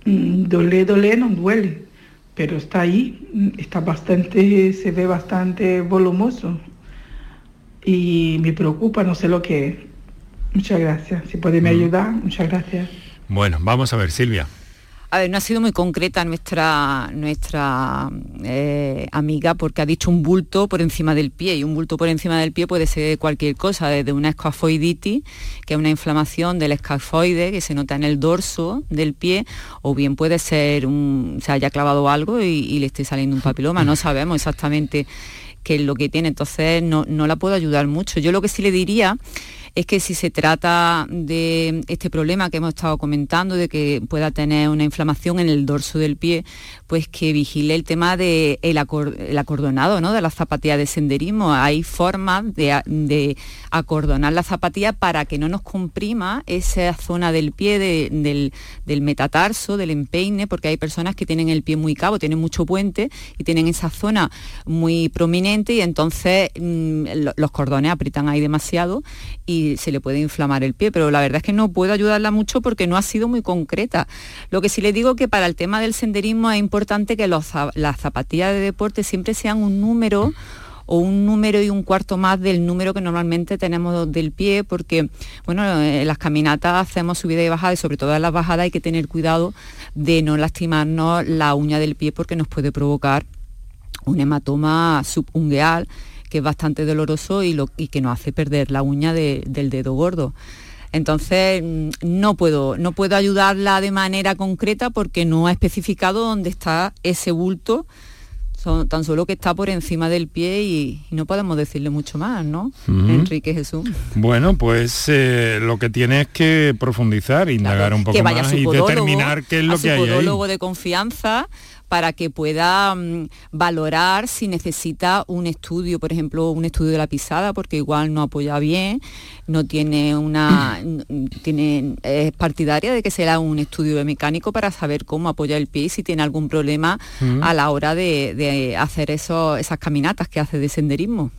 mm, doler, doler no duele, pero está ahí, está bastante, se ve bastante volumoso y me preocupa, no sé lo que es. Muchas gracias. Si puede me Mm. ayudar, muchas gracias. Bueno, vamos a ver, Silvia. A ver, no ha sido muy concreta nuestra, nuestra eh, amiga porque ha dicho un bulto por encima del pie y un bulto por encima del pie puede ser cualquier cosa, desde una escafoiditis, que es una inflamación del escafoide que se nota en el dorso del pie, o bien puede ser un, se haya clavado algo y, y le esté saliendo un papiloma, no sabemos exactamente qué es lo que tiene, entonces no, no la puedo ayudar mucho. Yo lo que sí le diría es que si se trata de este problema que hemos estado comentando, de que pueda tener una inflamación en el dorso del pie, pues que vigile el tema del de el acordonado, ¿no? de la zapatilla de senderismo. Hay formas de, acordonar la zapatilla para que no nos comprima esa zona del pie, de, del, metatarso, del empeine, porque hay personas que tienen el pie muy cabo, tienen mucho puente y tienen esa zona muy prominente y entonces mmm, los cordones aprietan ahí demasiado y se le puede inflamar el pie, pero la verdad es que no puedo ayudarla mucho porque no ha sido muy concreta. Lo que sí le digo que para el tema del senderismo es importante que los, las zapatillas de deporte siempre sean un número o un número y un cuarto más del número que normalmente tenemos del pie, porque bueno, en las caminatas hacemos subida y bajada y sobre todo en las bajadas hay que tener cuidado de no lastimarnos la uña del pie porque nos puede provocar un hematoma subungueal que es bastante doloroso y, lo, y que nos hace perder la uña de, del dedo gordo. Entonces no puedo, no puedo ayudarla de manera concreta porque no ha especificado dónde está ese bulto, son, tan solo que está por encima del pie y, y no podemos decirle mucho más, ¿no? Uh -huh. Enrique Jesús. Bueno, pues eh, lo que tiene es que profundizar, indagar claro, un poco que vaya más y determinar qué es lo a su que hay podólogo ahí. de confianza para que pueda um, valorar si necesita un estudio, por ejemplo, un estudio de la pisada, porque igual no apoya bien, no tiene una, tiene, es partidaria de que será un estudio de mecánico para saber cómo apoya el pie y si tiene algún problema mm. a la hora de, de hacer eso, esas caminatas que hace de senderismo.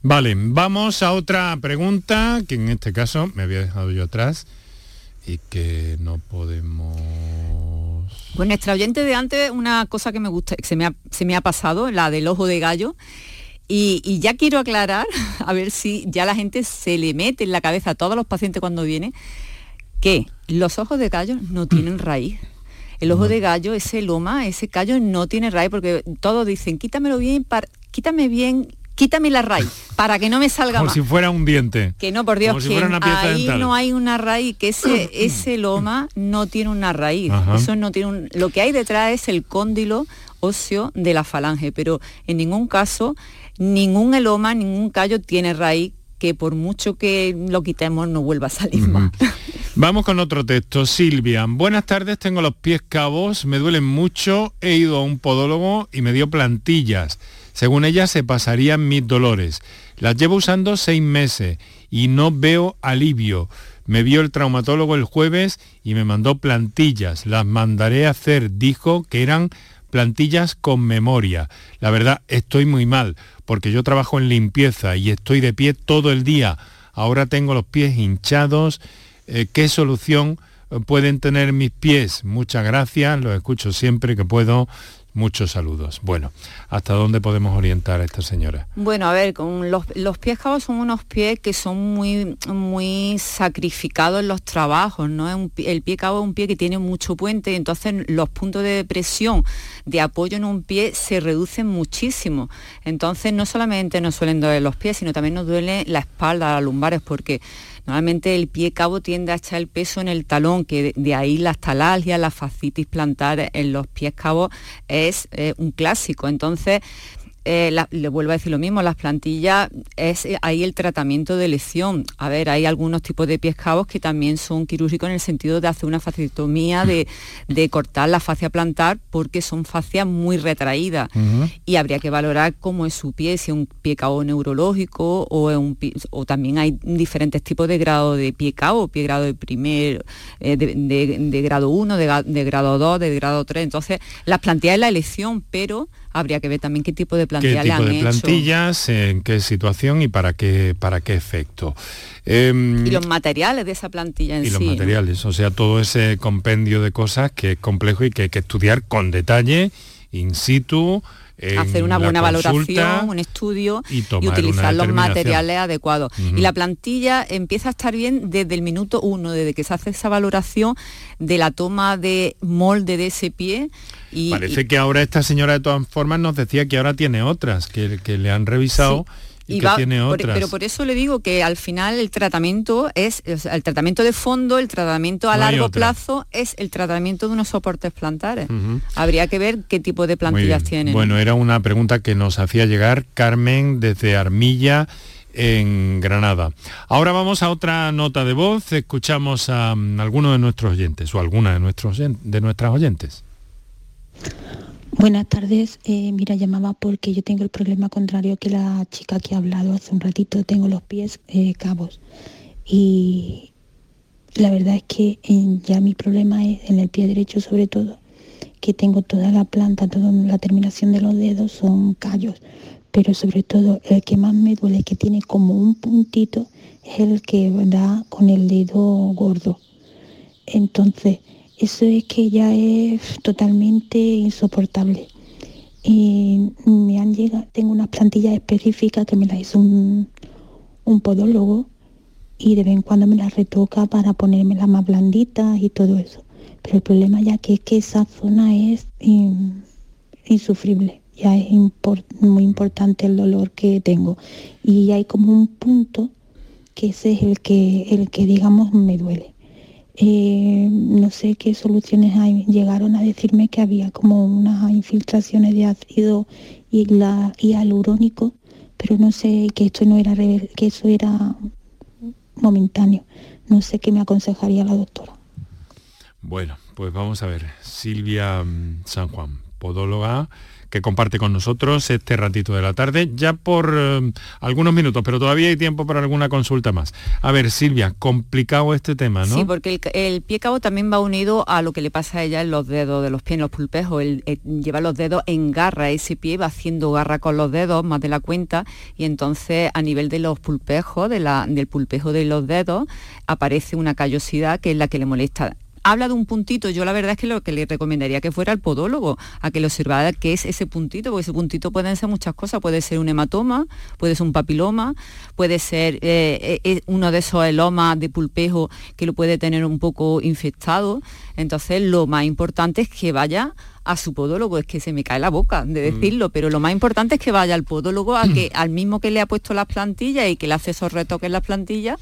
Vale, vamos a otra pregunta, que en este caso me había dejado yo atrás y que no podemos pues nuestra oyente de antes, una cosa que me gusta, que se me ha, se me ha pasado, la del ojo de gallo, y, y, ya quiero aclarar, a ver si ya la gente se le mete en la cabeza a todos los pacientes cuando vienen, que los ojos de gallo no tienen raíz. El ojo de gallo, ese loma, ese callo no tiene raíz, porque todos dicen, quítamelo bien, para, quítame bien quítame la raíz para que no me salga como más. si fuera un diente que no por Dios como si que fuera una pieza ahí dental. no hay una raíz que ese ese loma no tiene una raíz Ajá. eso no tiene un, lo que hay detrás es el cóndilo óseo de la falange pero en ningún caso ningún eloma ningún callo tiene raíz que por mucho que lo quitemos no vuelva a salir uh -huh. más Vamos con otro texto. Silvia, buenas tardes, tengo los pies cabos, me duelen mucho, he ido a un podólogo y me dio plantillas. Según ella se pasarían mis dolores. Las llevo usando seis meses y no veo alivio. Me vio el traumatólogo el jueves y me mandó plantillas. Las mandaré a hacer. Dijo que eran plantillas con memoria. La verdad, estoy muy mal porque yo trabajo en limpieza y estoy de pie todo el día. Ahora tengo los pies hinchados. Eh, ¿Qué solución pueden tener mis pies? Muchas gracias, los escucho siempre que puedo. Muchos saludos. Bueno, ¿hasta dónde podemos orientar a esta señora? Bueno, a ver, con los, los pies cabos son unos pies que son muy, muy sacrificados en los trabajos, ¿no? Un, el pie cabo es un pie que tiene mucho puente, entonces los puntos de presión, de apoyo en un pie se reducen muchísimo. Entonces no solamente nos suelen doler los pies, sino también nos duele la espalda, las lumbares, porque Normalmente el pie cabo tiende a echar el peso en el talón, que de, ahí las talalgias, la fascitis plantar en los pies cabos es eh, un clásico. Entonces, eh, la, le vuelvo a decir lo mismo, las plantillas es eh, ahí el tratamiento de lesión. A ver, hay algunos tipos de pies cabos que también son quirúrgicos en el sentido de hacer una fascitomía, de, de cortar la fascia plantar, porque son fascias muy retraídas. Uh -huh. Y habría que valorar cómo es su pie, si es un pie cabo neurológico o, es un pie, o también hay diferentes tipos de grado de pie cabo, pie grado de primer, eh, de, de, de, grado 1, de, de grado 2, de grado 3. Entonces, las plantillas es la elección, pero habría que ver también qué tipo de plantilla ¿Qué le tipo han de hecho. plantillas, en qué situación y para qué, para qué efecto? Em, Y los materiales de esa plantilla en y los materiales, o sea, todo ese compendio de cosas que es complejo y que hay que estudiar con detalle, in situ, hacer una buena valoración, un estudio y utilizar los materiales adecuados. Y la plantilla empieza a estar bien desde el minuto uno, desde que se hace esa valoración de la toma de molde de ese pie. Y, Parece que ahora esta señora de todas formas nos decía que ahora tiene otras, que, que le han revisado y, que va- tiene por- otras. pero por eso le digo que al final el tratamiento es, o sea, el tratamiento de fondo, el tratamiento a No largo plazo es el tratamiento de unos soportes plantares. Habría que ver qué tipo de plantillas tienen. Bueno, era una pregunta que nos hacía llegar Carmen desde Armilla en Granada. Ahora vamos a otra nota de voz, escuchamos a mm, alguno de nuestros oyentes o alguna de, nuestros, de nuestras oyentes. Buenas tardes, eh, mira, llamaba porque yo tengo el problema contrario que la chica que ha hablado hace un ratito, tengo los pies eh, cabos. Y la verdad es que ya mi problema es en el pie derecho sobre todo, que tengo toda la planta, toda la terminación de los dedos son callos, pero sobre todo el que más me duele, que tiene como un puntito, es el que da con el dedo gordo. Entonces, eso es que ya es totalmente insoportable. Y me han llegado, tengo unas plantillas específicas que me las hizo un, un podólogo y de vez en cuando me las retoca para ponérmelas más blanditas y todo eso. Pero el problema ya que es que esa zona es in- insufrible, ya es muy importante el dolor que tengo. Y hay como un punto que ese es el que, el que digamos me duele. Eh, no sé qué soluciones hay. Llegaron a decirme que había como unas infiltraciones de ácido y la hialurónico, pero no sé que esto no era que eso era momentáneo. No sé qué me aconsejaría la doctora. Bueno, pues vamos a ver. Silvia mm, San Juan, podóloga, que comparte con nosotros este ratito de la tarde, ya por eh, algunos minutos, pero todavía hay tiempo para alguna consulta más. A ver, Silvia, complicado este tema, ¿no? Sí, porque el, pie cabo también va unido a lo que le pasa a ella en los dedos de los pies, en los pulpejos. El lleva los dedos en garra, ese pie va haciendo garra con los dedos, más de la cuenta, y entonces a nivel de los pulpejos, del pulpejo de los dedos, aparece una callosidad que es la que le molesta. Habla de un puntito, yo la verdad es que lo que le recomendaría que fuera al podólogo, a que lo observara qué es ese puntito, porque ese puntito pueden ser muchas cosas, puede ser un hematoma, puede ser un papiloma, puede ser eh, eh, eh, uno de esos elomas de pulpejo que lo puede tener un poco infectado. Entonces lo más importante es que vaya a su podólogo, es que se me cae la boca de decirlo, pero lo más importante es que vaya al podólogo, a que, al mismo que le ha puesto las plantillas y que le hace esos retoques en las plantillas,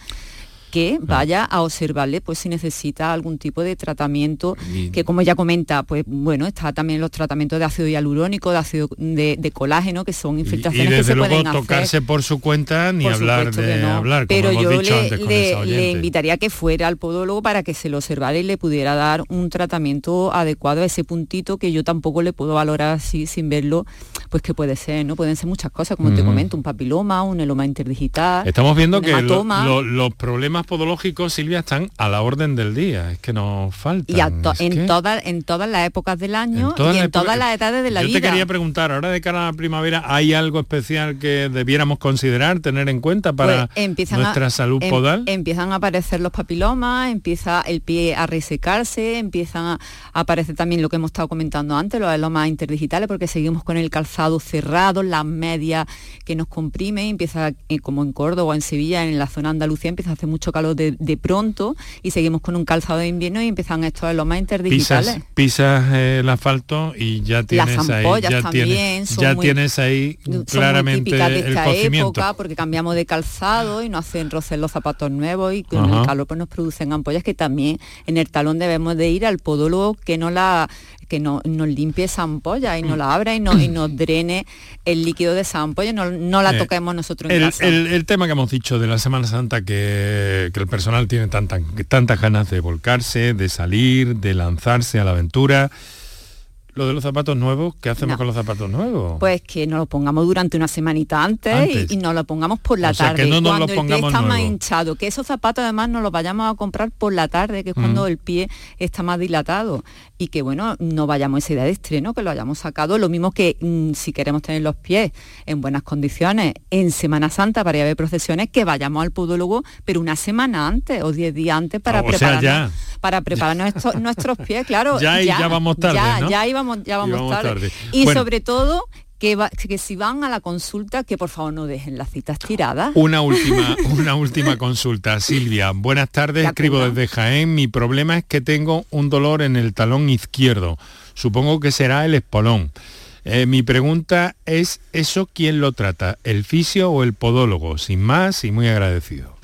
que vaya a observarle pues si necesita algún tipo de tratamiento Y- que como ya comenta pues bueno está también los tratamientos de ácido hialurónico de ácido de, de colágeno que son Y, infiltraciones y que desde se luego pueden hacer tocarse por su cuenta ni por hablar de que no. hablar, como Pero hemos yo dicho le, antes con le- le invitaría a que fuera al podólogo para que se lo observara y le pudiera dar un tratamiento adecuado a ese puntito que yo tampoco le puedo valorar así sin verlo, pues que puede ser, ¿no? Pueden ser muchas cosas, como te comento, un papiloma, un eloma interdigital. Estamos viendo un que lo- los problemas podológicos, Silvia, están a la orden del día. Es que nos faltan. y to- en, que- todas en todas las épocas del año todas y en todas las edades de la Yo vida. te quería preguntar, ahora de cara a la primavera, ¿hay algo especial que debiéramos considerar, tener en cuenta para Pues nuestra a, salud em- podal? Empiezan a aparecer los papilomas, empieza el pie a resecarse, empiezan a, a aparecer también lo que hemos estado comentando antes, los elomas interdigitales, porque seguimos con el calzado cerrado, las medias que nos comprimen, empieza eh, como en Córdoba, en Sevilla, en la zona Andalucía, empieza a hacer mucho calor de, de pronto y seguimos con un calzado de invierno y empiezan estos elomas interdigitales. Pisas, pisas eh, el asfalto y ya tienes Las ahí, ampollas ya también tienes, son ya muy- tienes ahí son muy claramente típicas de el esta cocimiento. época porque cambiamos de calzado y nos hacen rocer los zapatos nuevos y con Ajá. el calor pues nos producen ampollas que también en el talón debemos de ir al podólogo que no la que no, nos limpie esa ampolla y nos la abra y, no, y nos drene el líquido de esa ampolla, no, no la Eh, toquemos nosotros en El, casa. el- el tema que hemos dicho de la Semana Santa, que, que el personal tiene tanta- tantas ganas de volcarse, de salir, de lanzarse a la aventura. Lo de los zapatos nuevos, ¿qué hacemos No. con los zapatos nuevos? Pues que nos lo pongamos durante una semanita antes, Antes. Y, y nos lo pongamos por la O sea, que tarde. no nos cuando el pie está más hinchado. Que esos zapatos además nos los vayamos a comprar por la tarde, que es cuando Mm. el pie está más dilatado. Y que bueno, no vayamos a esa idea de estreno, que lo hayamos sacado, lo mismo que mm, si queremos tener los pies en buenas condiciones en Semana Santa para ir a ver procesiones, que vayamos al podólogo, pero una semana antes o diez días antes para Ah, o sea, preparar ya. para preparar nuestros, nuestros pies, claro. Ya y ya vamos tarde, Ya, ¿no? ya íbamos, ya vamos, Íbamos tarde. tarde. Y Bueno. sobre todo que, va- que si van a la consulta, que por favor no dejen las citas tiradas. Una última, una última consulta. Silvia, buenas tardes, escribo desde Jaén. Mi problema es que tengo un dolor en el talón izquierdo. Supongo que será el espolón. Eh, mi pregunta es, ¿eso quién lo trata? ¿El fisio o el podólogo? Sin más y muy agradecido.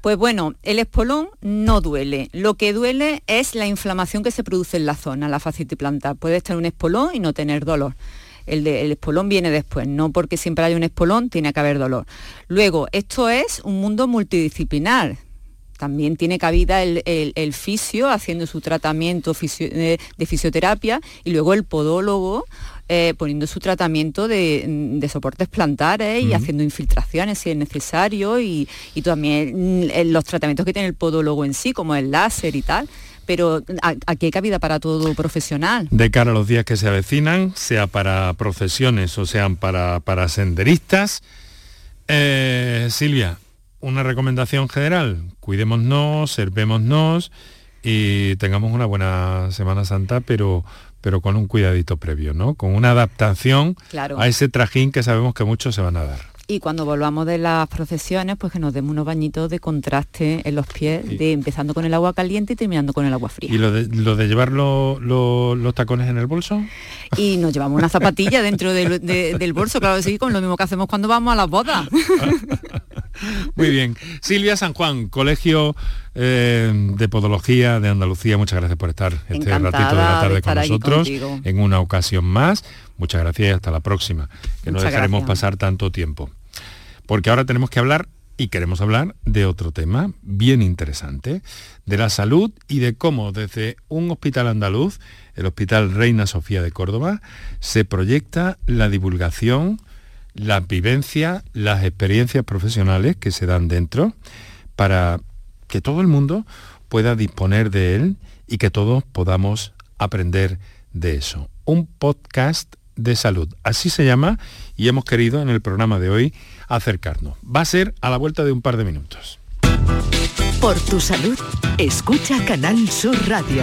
Pues bueno, el espolón no duele. Lo que duele es la inflamación que se produce en la zona, la fascitis plantar. Puede estar un espolón y no tener dolor. El, de- el espolón viene después, no porque siempre hay un espolón tiene que haber dolor. Luego, esto es un mundo multidisciplinar. También tiene cabida el, el- el fisio haciendo su tratamiento fisio- eh, de fisioterapia y luego el podólogo eh, poniendo su tratamiento de, de soportes plantares y haciendo infiltraciones si es necesario y, y también mm, eh, los tratamientos que tiene el podólogo en sí, como el láser y tal. Pero a- aquí hay cabida para todo profesional. De cara a los días que se avecinan, sea para procesiones o sean para, para senderistas. Eh, Silvia, una recomendación general, cuidémonos, servémonos y tengamos una buena Semana Santa, pero, pero con un cuidadito previo, ¿no? Con una adaptación Claro. a ese trajín que sabemos que muchos se van a dar. Y cuando volvamos de las procesiones, pues que nos demos unos bañitos de contraste en los pies, de empezando con el agua caliente y terminando con el agua fría. ¿Y lo de, lo de llevar lo- lo- los tacones en el bolso? Y nos llevamos una zapatilla dentro del, de- del bolso, claro que sí, con lo mismo que hacemos cuando vamos a las bodas. Muy bien. Silvia San Juan, Colegio eh, de Podología de Andalucía, muchas gracias por estar este Encantada ratito de la de tarde con nosotros en una ocasión más. Muchas gracias y hasta la próxima, que no dejaremos gracias. pasar tanto tiempo. Porque ahora tenemos que hablar y queremos hablar de otro tema bien interesante, de la salud y de cómo desde un hospital andaluz, el Hospital Reina Sofía de Córdoba, se proyecta la divulgación, las vivencias, las experiencias profesionales que se dan dentro para que todo el mundo pueda disponer de él y que todos podamos aprender de eso. Un podcast de salud, así se llama, y hemos querido en el programa de hoy acercarnos. Va a ser a la vuelta de un par de minutos. Por tu salud, escucha Canal Sur Radio.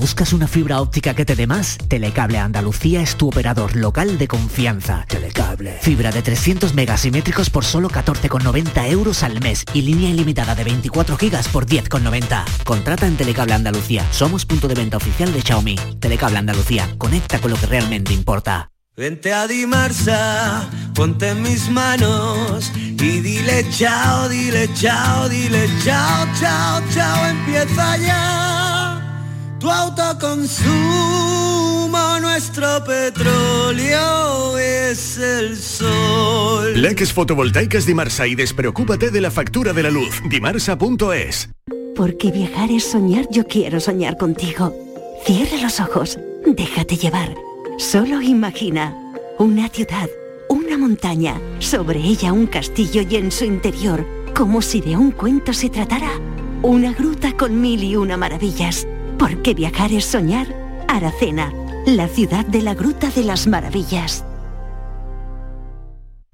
¿Buscas una fibra óptica que te dé más? Telecable Andalucía es tu operador local de confianza. Telecable. Fibra de 300 megasimétricos por solo 14,90 euros al mes y línea ilimitada de 24 gigas por 10,90. Contrata en Telecable Andalucía. Somos punto de venta oficial de Xiaomi. Telecable Andalucía. Conecta con lo que realmente importa. Vente a Dimarsa, ponte en mis manos y dile chao, dile chao, dile chao, chao, chao, empieza ya tu autoconsumo, nuestro petróleo es el sol. Leques fotovoltaicas Dimarsa y despreocúpate de la factura de la luz. Dimarsa.es. Porque viajar es soñar, yo quiero soñar contigo. Cierra los ojos, déjate llevar. Solo imagina una ciudad, una montaña, sobre ella un castillo y en su interior, como si de un cuento se tratara, una gruta con mil y una maravillas. Porque viajar es soñar, Aracena, la ciudad de la Gruta de las Maravillas.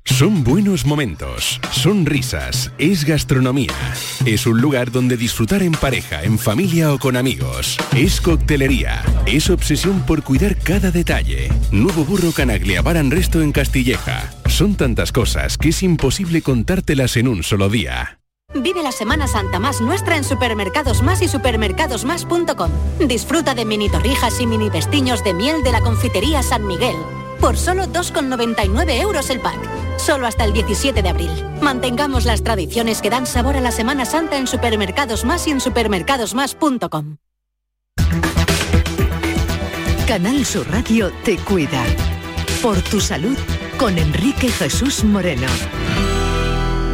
Son buenos momentos, son risas, es gastronomía. Es un lugar donde disfrutar en pareja, en familia o con amigos. Es coctelería, es obsesión por cuidar cada detalle. Nuevo Burro Canaglia Bar and Resto en Castilleja. Son tantas cosas que es imposible contártelas en un solo día. Vive la Semana Santa más nuestra en Supermercados Más y supermercadosmás.com. Disfruta de mini torrijas y mini pestiños de miel de la confitería San Miguel por solo 2,99 euros el pack. Solo hasta el 17 de abril. Mantengamos las tradiciones que dan sabor a la Semana Santa en Supermercados Más y en supermercadosmás.com. Canal Sur Radio te cuida. Por tu salud con Enrique Jesús Moreno.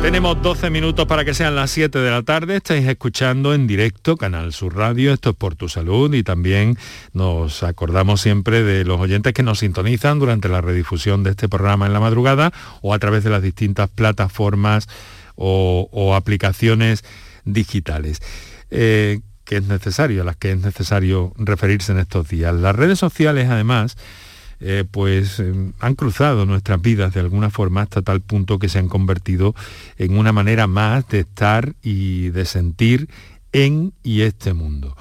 Tenemos 12 minutos para que sean las 7 de la tarde. Estáis escuchando en directo Canal Sur Radio. Esto es por tu salud y también nos acordamos siempre de los oyentes que nos sintonizan durante la redifusión de este programa en la madrugada o a través de las distintas plataformas o, aplicaciones digitales. Eh, que es necesario, a las que es necesario referirse en estos días. Las redes sociales, además, eh, pues eh, han cruzado nuestras vidas de alguna forma hasta tal punto que se han convertido en una manera más de estar y de sentir en y este mundo.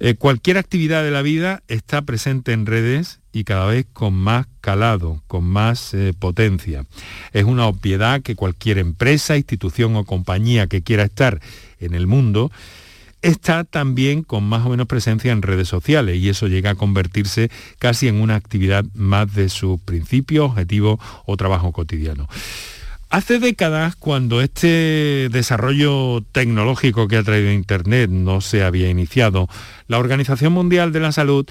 Eh, cualquier actividad de la vida está presente en redes y cada vez con más calado, con más potencia. Es una obviedad que cualquier empresa, institución o compañía que quiera estar en el mundo está también con más o menos presencia en redes sociales y eso llega a convertirse casi en una actividad más de su principio, objetivo o trabajo cotidiano. Hace décadas, cuando este desarrollo tecnológico que ha traído Internet no se había iniciado, la Organización Mundial de la Salud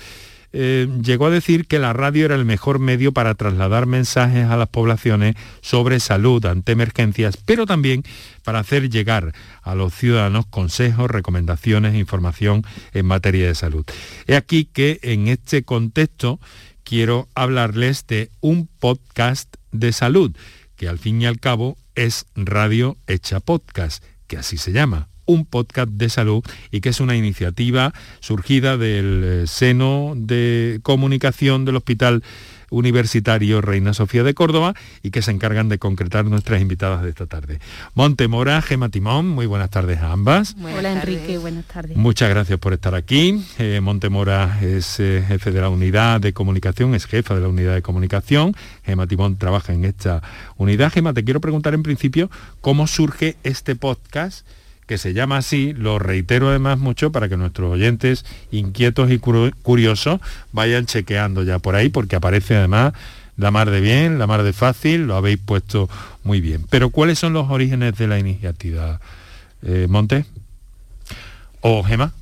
eh, llegó a decir que la radio era el mejor medio para trasladar mensajes a las poblaciones sobre salud ante emergencias, pero también para hacer llegar a los ciudadanos consejos, recomendaciones e información en materia de salud. He aquí que en este contexto quiero hablarles de un podcast de salud, que al fin y al cabo es radio hecha podcast, que así se llama un podcast de salud y que es una iniciativa surgida del eh, seno de comunicación del Hospital Universitario Reina Sofía de Córdoba y que se encargan de concretar nuestras invitadas de esta tarde. Montemora, Gema Timón, muy buenas tardes a ambas. Hola Enrique, buenas tardes. Muchas gracias por estar aquí. Eh, Montemora es eh, jefe de la unidad de comunicación, es jefa de la unidad de comunicación. Gema Timón trabaja en esta unidad. Gema, te quiero preguntar en principio cómo surge este podcast que se llama así, lo reitero además mucho para que nuestros oyentes inquietos y curiosos vayan chequeando ya por ahí, porque aparece además la mar de bien, la mar de fácil, lo habéis puesto muy bien. Pero ¿cuáles son los orígenes de la iniciativa, eh, Monte? ¿O Gema?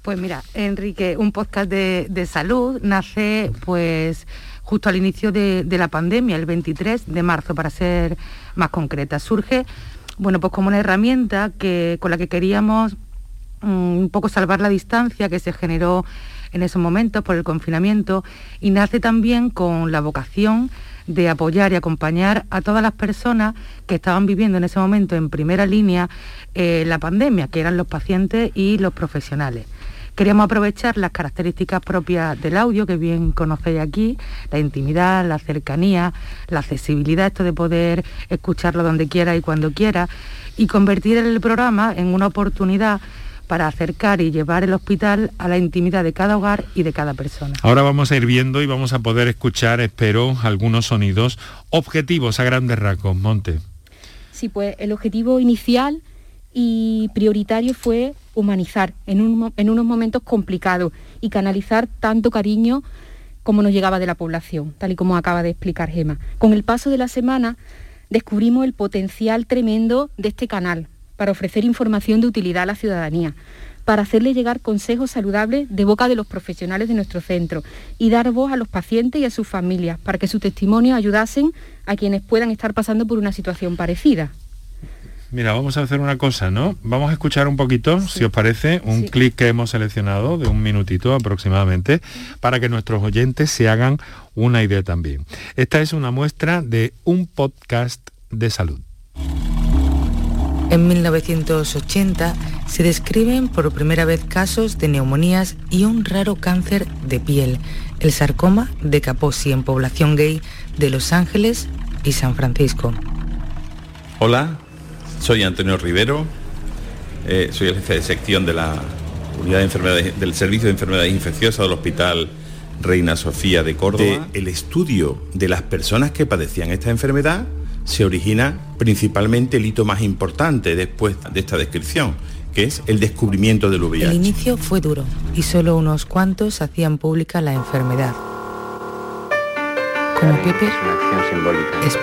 Pues mira, Enrique, un podcast de, salud nace pues justo al inicio de, de, la pandemia, el 23 de marzo, para ser más concreta. Surge bueno, pues como una herramienta que, con la que queríamos mm, un poco salvar la distancia que se generó en esos momentos por el confinamiento y nace también con la vocación de apoyar y acompañar a todas las personas que estaban viviendo en ese momento en primera línea eh, la pandemia, que eran los pacientes y los profesionales. Queríamos aprovechar las características propias del audio, que bien conocéis aquí, la intimidad, la cercanía, la accesibilidad, esto de poder escucharlo donde quiera y cuando quiera, y convertir el programa en una oportunidad para acercar y llevar el hospital a la intimidad de cada hogar y de cada persona. Ahora vamos a ir viendo y vamos a poder escuchar, espero, algunos sonidos objetivos a grandes rasgos. Monte. Sí, pues el objetivo inicial y prioritario fue humanizar en, unos momentos complicados y canalizar tanto cariño como nos llegaba de la población, tal y como acaba de explicar Gema. Con el paso de la semana descubrimos el potencial tremendo de este canal para ofrecer información de utilidad a la ciudadanía, para hacerle llegar consejos saludables de boca de los profesionales de nuestro centro y dar voz a los pacientes y a sus familias para que sus testimonios ayudasen a quienes puedan estar pasando por una situación parecida. Mira, vamos a hacer una cosa, ¿no? Vamos a escuchar un poquito, si os parece, un clic que hemos seleccionado de un minutito aproximadamente, para que nuestros oyentes se hagan una idea también. Esta es una muestra de un podcast de salud. En 1980 se describen por primera vez casos de neumonías y un raro cáncer de piel, el sarcoma de Kaposi en población gay de Los Ángeles, y San Francisco. Hola, soy Antonio Rivero, eh, soy el jefe de sección de la unidad de enfermedades, del Servicio de Enfermedades Infecciosas del Hospital Reina Sofía de Córdoba. el estudio de las personas que padecían esta enfermedad se origina principalmente el hito más importante después de esta descripción, que es el descubrimiento del VIH. El inicio fue duro y solo unos cuantos hacían pública la enfermedad. Como Pepe, es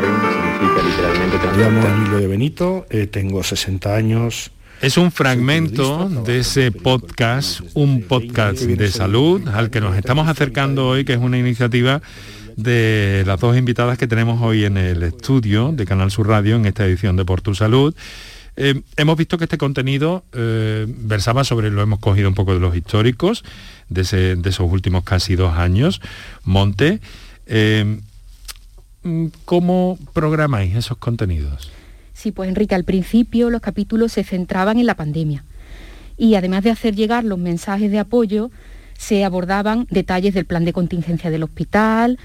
Me llamo Emilio de Benito, eh, tengo 60 años. Es un fragmento de ese podcast, un podcast de salud al que nos estamos acercando hoy, que es una iniciativa de las dos invitadas que tenemos hoy en el estudio de Canal Sur Radio en esta edición de Por Tu Salud. Eh, hemos visto que este contenido eh, versaba sobre, lo hemos cogido un poco de los históricos, de, esos últimos casi dos años. Monte, eh, ¿cómo programáis esos contenidos? Sí, pues Enrique, al principio los capítulos se centraban en la pandemia y además de hacer llegar los mensajes de apoyo, se abordaban detalles del plan de contingencia del hospital,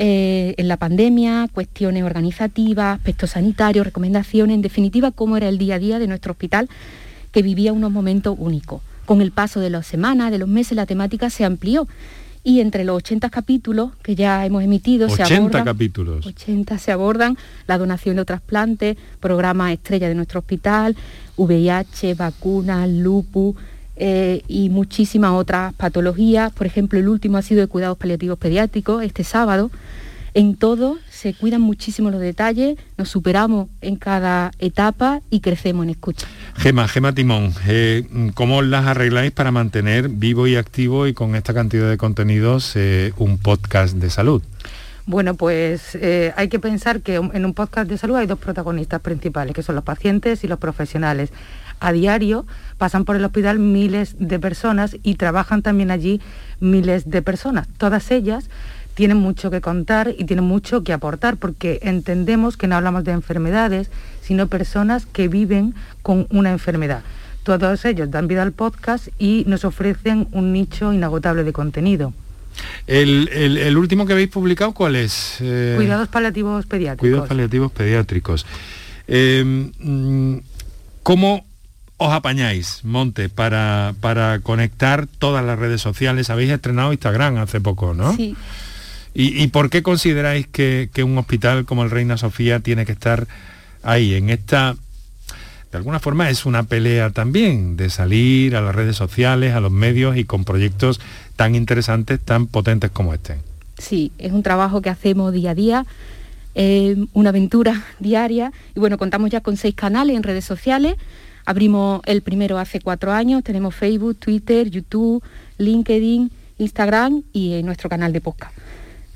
eh, en la pandemia, cuestiones organizativas, aspectos sanitarios, recomendaciones, en definitiva, cómo era el día a día de nuestro hospital, que vivía unos momentos únicos. Con el paso de las semanas, de los meses, la temática se amplió y entre los 80 capítulos que ya hemos emitido 80 se abordan, capítulos 80 se abordan la donación de trasplantes programa estrella de nuestro hospital VIH vacunas lupus eh, y muchísimas otras patologías. Por ejemplo, el último ha sido de cuidados paliativos pediátricos este sábado. En todo se cuidan muchísimo los detalles, nos superamos en cada etapa y crecemos en escucha. Gema, Gema Timón, eh, ¿cómo las arregláis para mantener vivo y activo y con esta cantidad de contenidos eh, un podcast de salud? Bueno, pues hay que pensar que en un podcast de salud hay dos protagonistas principales, que son los pacientes y los profesionales a diario pasan por el hospital miles de personas y trabajan también allí miles de personas. Todas ellas tienen mucho que contar y tienen mucho que aportar porque entendemos que no hablamos de enfermedades, sino personas que viven con una enfermedad. Todos ellos dan vida al podcast y nos ofrecen un nicho inagotable de contenido. El, último que habéis publicado, ¿cuál es? Eh, cuidados paliativos pediátricos. Cuidados paliativos pediátricos. Eh, mm, ¿Cómo os apañáis, Monte, para, para conectar todas las redes sociales? Habéis estrenado Instagram hace poco, ¿no? Sí. ¿Y, por qué consideráis que, un hospital como el Reina Sofía tiene que estar ahí, en esta... De alguna forma es una pelea también de salir a las redes sociales, a los medios y con proyectos tan interesantes, tan potentes como este. Sí, es un trabajo que hacemos día a día, una aventura diaria y bueno, contamos ya con seis canales en redes sociales, Abrimos el primero hace cuatro años, tenemos Facebook, Twitter, YouTube, LinkedIn, Instagram y nuestro canal de podcast.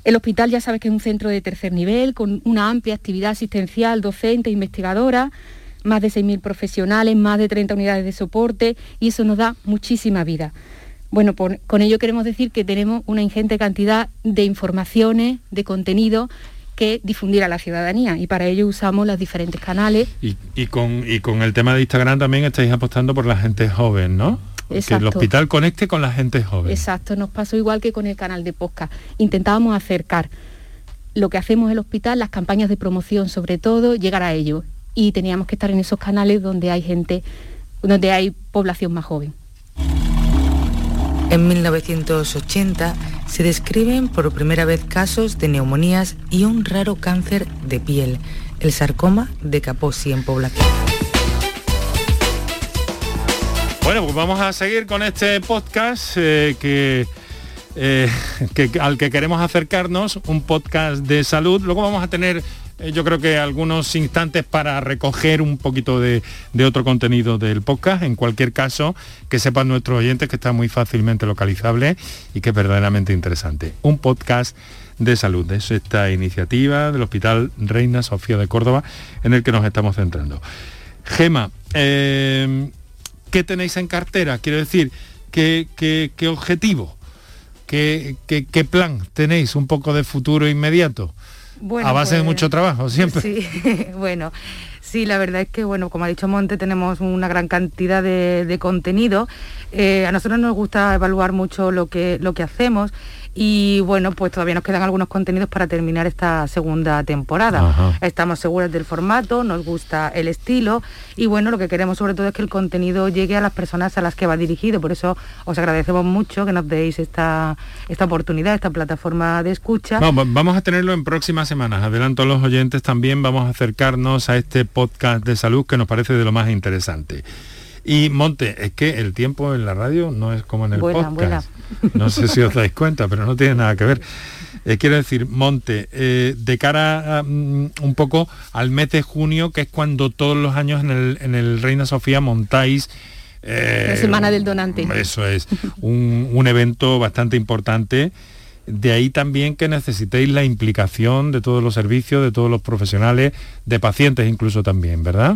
El hospital ya sabes que es un centro de tercer nivel, con una amplia actividad asistencial, docente, investigadora, más de 6.000 profesionales, más de 30 unidades de soporte y eso nos da muchísima vida. Bueno, con ello queremos decir que tenemos una ingente cantidad de informaciones, de contenido que difundir a la ciudadanía y para ello usamos los diferentes canales. Y, con, y con el tema de Instagram también estáis apostando por la gente joven, ¿no? Exacto. Que el hospital conecte con la gente joven. Exacto, nos pasó igual que con el canal de podcast. Intentábamos acercar lo que hacemos en el hospital, las campañas de promoción sobre todo, llegar a ello. Y teníamos que estar en esos canales donde hay gente, donde hay población más joven. En 1980 se describen por primera vez casos de neumonías y un raro cáncer de piel, el sarcoma de Kaposi en población. Bueno, pues vamos a seguir con este podcast eh, que, eh, que, al que queremos acercarnos, un podcast de salud. Luego vamos a tener eh, yo creo que algunos instantes para recoger un poquito de, otro contenido del podcast. En cualquier caso, que sepan nuestros oyentes que está muy fácilmente localizable y que es verdaderamente interesante. Un podcast de salud. Es esta iniciativa del Hospital Reina Sofía de Córdoba en el que nos estamos centrando. Gema, ¿qué tenéis en cartera? Quiero decir, ¿qué, qué, objetivo? ¿Qué, ¿Qué, plan tenéis? ¿Un poco de futuro inmediato? a base de pues, mucho trabajo, siempre. Sí, bueno. Sí, la verdad es que, bueno, como ha dicho Monte, tenemos una gran cantidad de, contenido. Eh, a nosotros nos gusta evaluar mucho lo que, lo que hacemos y bueno, pues todavía nos quedan algunos contenidos para terminar esta segunda temporada. Estamos seguros del formato, nos gusta el estilo y bueno, lo que queremos sobre todo es que el contenido llegue a las personas a las que va dirigido. Por eso os agradecemos mucho que nos deis esta, esta oportunidad, esta plataforma de escucha. vamos a tenerlo en próximas semanas. Adelanto a los oyentes también, vamos a acercarnos a este podcast de salud que nos parece de lo más interesante. Y Monte, es que el tiempo en la radio no es como en el podcast. No sé si os dais cuenta, pero no tiene nada que ver. Eh, quiero decir, Monte, eh, de cara mm, un poco al mes de junio, que es cuando todos los años en el, en el Reina Sofía montáis eh, la Semana del Donante. Eso es, un, un, evento bastante importante. De ahí también que necesitéis la implicación de todos los servicios, de todos los profesionales, de pacientes incluso también, ¿verdad?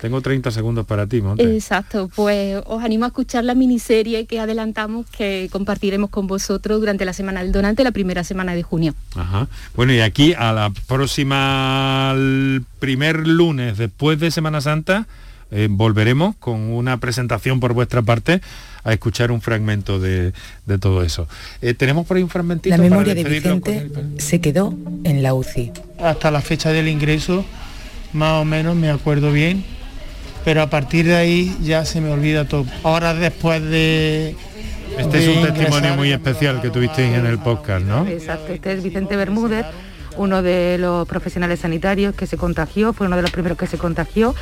Tengo 30 segundos para ti, Monte. Exacto, pues os animo a escuchar la miniserie que adelantamos que compartiremos con vosotros durante la Semana del Donante, la primera semana de junio. Ajá. Bueno, y aquí a la próxima, el primer lunes después de Semana Santa, eh, volveremos con una presentación por vuestra parte a escuchar un fragmento de, todo eso. Eh, tenemos por ahí un fragmentito. La memoria de Vicente se quedó en la UCI. Hasta la fecha del ingreso, más o menos me acuerdo bien pero a partir de ahí ya se me olvida todo. Ahora después de... Este es un testimonio muy especial que tuvisteis en el podcast, ¿no? Exacto, este es Vicente Bermúdez, uno de los profesionales sanitarios que se contagió, fue uno de los primeros que se contagió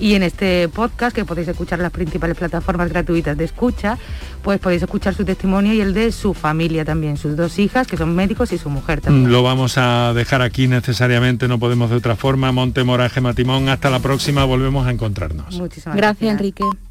y en este podcast, que podéis escuchar en las principales plataformas gratuitas de escucha, pues podéis escuchar su testimonio y el de su familia también, sus dos hijas, que son médicos, y su mujer también. Lo vamos a dejar aquí necesariamente, no podemos de otra forma. Monte Moraje Matimón, hasta la próxima, volvemos a encontrarnos. Muchísimas gracias. Gracias, Enrique.